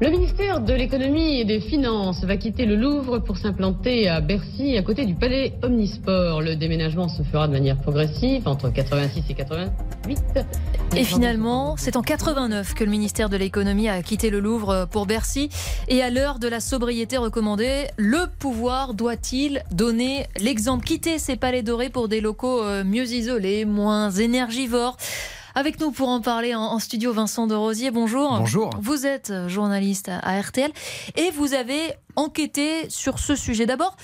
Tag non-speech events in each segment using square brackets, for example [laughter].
Le ministère de l'économie et des finances va quitter le Louvre pour s'implanter à Bercy, à côté du palais Omnisport. Le déménagement se fera de manière progressive entre 86 et 88. Et finalement, c'est en 89 que le ministère de l'économie a quitté le Louvre pour Bercy. Et à l'heure de la sobriété recommandée, le pouvoir doit-il donner l'exemple Quitter ces palais dorés pour des locaux euh, mieux isolés, moins énergivores? Avec nous pour en parler en, studio, Vincent de Rosier, bonjour. Bonjour. Vous êtes journaliste à RTL et vous avez enquêté sur ce sujet. D'abord,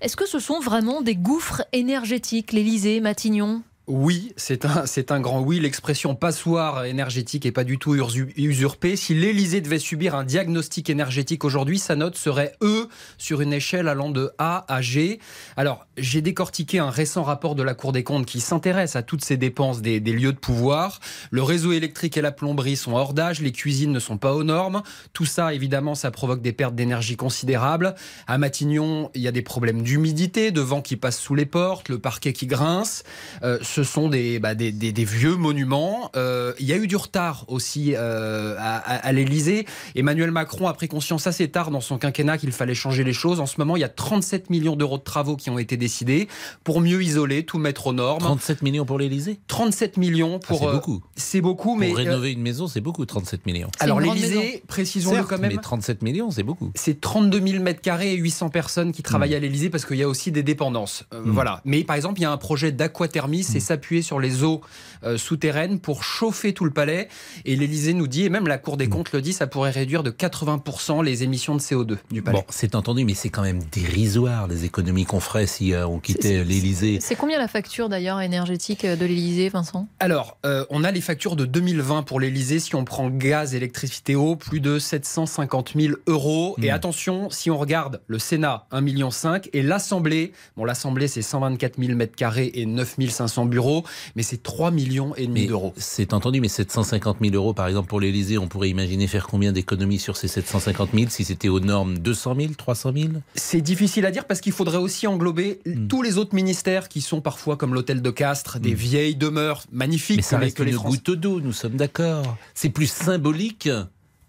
est-ce que ce sont vraiment des gouffres énergétiques, l'Elysée, Matignon? Oui, c'est un, c'est un grand oui. L'expression passoire énergétique est pas du tout usurpée. Si l'Elysée devait subir un diagnostic énergétique aujourd'hui, sa note serait E sur une échelle allant de A à G. Alors, j'ai décortiqué un récent rapport de la Cour des comptes qui s'intéresse à toutes ces dépenses des, lieux de pouvoir. Le réseau électrique et la plomberie sont hors d'âge, les cuisines ne sont pas aux normes. Tout ça, évidemment, ça provoque des pertes d'énergie considérables. À Matignon, il y a des problèmes d'humidité, de vent qui passe sous les portes, le parquet qui grince. Euh, sont bah, des, des, vieux monuments. Euh, il y a eu du retard aussi euh, à, à l'Elysée. Emmanuel Macron a pris conscience assez tard dans son quinquennat qu'il fallait changer les choses. En ce moment, il y a 37 millions d'euros de travaux qui ont été décidés pour mieux isoler, tout mettre aux normes. 37 millions pour l'Elysée 37 millions pour. Ah, c'est beaucoup. c'est beaucoup, mais. Pour rénover une maison, c'est beaucoup, 37 millions. Alors l'Elysée, précisons-le quand même. Mais 37 millions, c'est beaucoup. C'est 32 000 mètres carrés et 800 personnes qui travaillent à l'Elysée parce qu'il y a aussi des dépendances. Euh, hmm. Voilà. Mais par exemple, il y a un projet d'aquathermie, c'est s'appuyer sur les eaux euh, souterraines pour chauffer tout le palais. Et l'Elysée nous dit, et même la Cour des mm. comptes le dit, ça pourrait réduire de 80% les émissions de CO2 du palais. Bon, c'est entendu, mais c'est quand même dérisoire les économies qu'on ferait si euh, on quittait l'Elysée. C'est combien la facture d'ailleurs énergétique de l'Elysée, Vincent? Alors, euh, on a les factures de 2020 pour l'Elysée. Si on prend gaz, électricité, eau, plus de 750 000 euros. Et mm. attention, si on regarde le Sénat, 1,5 million et l'Assemblée, bon, l'Assemblée c'est 124 000 mètres carrés et 9 500 bureaux, mais c'est 3 millions et demi d'euros. C'est entendu, mais 750 000 euros, par exemple, pour l'Elysée, on pourrait imaginer faire combien d'économies sur ces 750 000 si c'était aux normes 200 000, 300 000 C'est difficile à dire parce qu'il faudrait aussi englober hmm. tous les autres ministères qui sont parfois comme l'hôtel de Castres, des hmm. vieilles demeures magnifiques. Mais ça reste que une goutte d'eau, nous sommes d'accord. C'est plus symbolique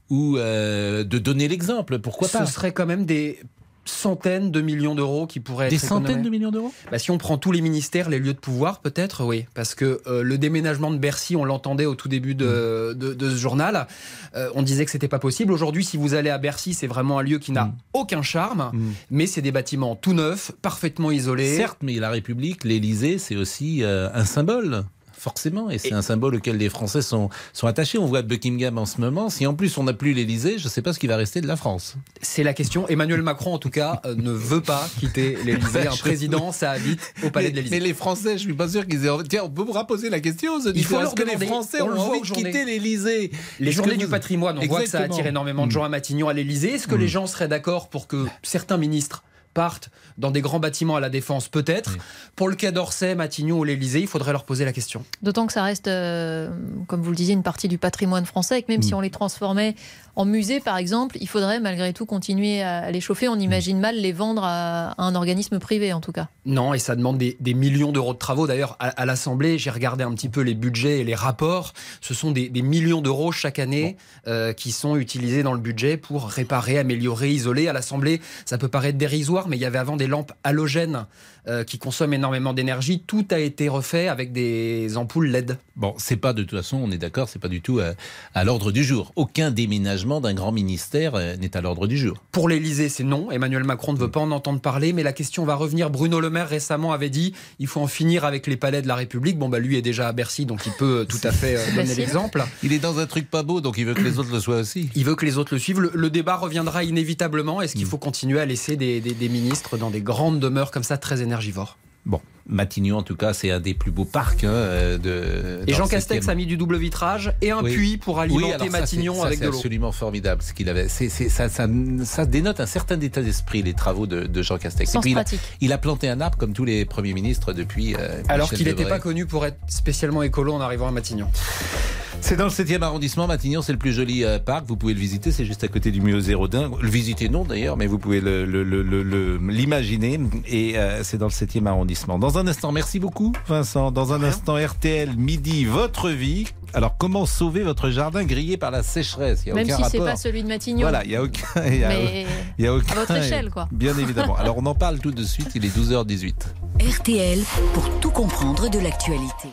ou euh, de donner l'exemple, pourquoi pas? Ce serait quand même des centaines de millions d'euros qui pourraient être Des centaines de millions d'euros bah, Si on prend tous les ministères, les lieux de pouvoir, peut-être, oui. Parce que euh, le déménagement de Bercy, on l'entendait au tout début de, mm. de, ce journal, euh, on disait que c'était pas possible. Aujourd'hui, si vous allez à Bercy, c'est vraiment un lieu qui n'a mm. aucun charme, mm. mais c'est des bâtiments tout neufs, parfaitement isolés. Certes, mais la République, l'Élysée, c'est aussi euh, un symbole forcément. Et c'est un symbole auquel les Français sont, sont attachés. On voit Buckingham en ce moment. Si en plus on n'a plus l'Elysée, je ne sais pas ce qui va rester de la France. C'est la question. Emmanuel Macron, en tout cas, euh, ne veut pas quitter [laughs] l'Elysée. Un président, ça habite au palais de l'Elysée. Mais les Français, je ne suis pas sûr qu'ils aient. Tiens, on peut vous reposer la question. Il faut leur que les Français ont envie de quitter l'Elysée. Les journées du patrimoine, on voit que ça attire énormément de gens à Matignon, à l'Elysée. Est-ce que mm. les gens seraient d'accord pour que certains ministres partent dans des grands bâtiments à la défense, peut-être. Pour le Quai d'Orsay, Matignon ou l'Elysée, il faudrait leur poser la question. D'autant que ça reste, euh, comme vous le disiez, une partie du patrimoine français, et que même si mm. on les transformait en musée, par exemple, il faudrait malgré tout continuer à les chauffer. On imagine mal les vendre à un organisme privé, en tout cas. Non, et ça demande des, millions d'euros de travaux. D'ailleurs, à, l'Assemblée, j'ai regardé un petit peu les budgets et les rapports. Ce sont des, millions d'euros chaque année euh, qui sont utilisés dans le budget pour réparer, améliorer, isoler. À l'Assemblée, ça peut paraître dérisoire, mais il y avait avant des lampes halogènes euh, qui consomment énormément d'énergie. Tout a été refait avec des ampoules LED. Bon, c'est pas de toute façon, on est d'accord, c'est pas du tout euh, à l'ordre du jour. Aucun déménagement d'un grand ministère euh, n'est à l'ordre du jour. Pour l'Elysée, c'est non. Emmanuel Macron ne veut pas en entendre parler, mais la question va revenir. Bruno Le Maire récemment avait dit il faut en finir avec les palais de la République. Bon, bah lui est déjà à Bercy, donc il peut tout à fait euh, donner l'exemple. Il est dans un truc pas beau, donc il veut que les autres le soient aussi. Il veut que les autres le suivent. Le, débat reviendra inévitablement. Est-ce qu'il mm. faut continuer à laisser des, des ministres dans des grandes demeures comme ça, très énergivores Bon, Matignon, en tout cas, c'est un des plus beaux parcs hein, euh, de. Et Jean Castex a mis du double vitrage et un puits pour alimenter Matignon avec de l'eau. C'est absolument formidable ce qu'il avait. ça, ça, dénote un certain état d'esprit les travaux de, Jean Castex. et puis, il, a, planté un arbre comme tous les premiers ministres depuis. Euh, Alors qu'il n'était pas connu pour être spécialement écolo en arrivant à Matignon. C'est dans le 7e arrondissement. Matignon, c'est le plus joli euh, parc. Vous pouvez le visiter. C'est juste à côté du musée Rodin. Le visiter, non d'ailleurs, mais vous pouvez l'imaginer. Et euh, c'est dans le 7e arrondissement. Dans un instant, merci beaucoup, Vincent. Dans un instant, RTL, midi, votre vie. Alors, comment sauver votre jardin grillé par la sécheresse? Il y a Même si c'est pas celui de Matignon. Voilà, il n'y a aucun. Il y a, mais il y a aucun, à votre échelle, quoi. Bien évidemment. Alors, on en parle tout de suite. Il est 12h18. RTL pour tout comprendre de l'actualité.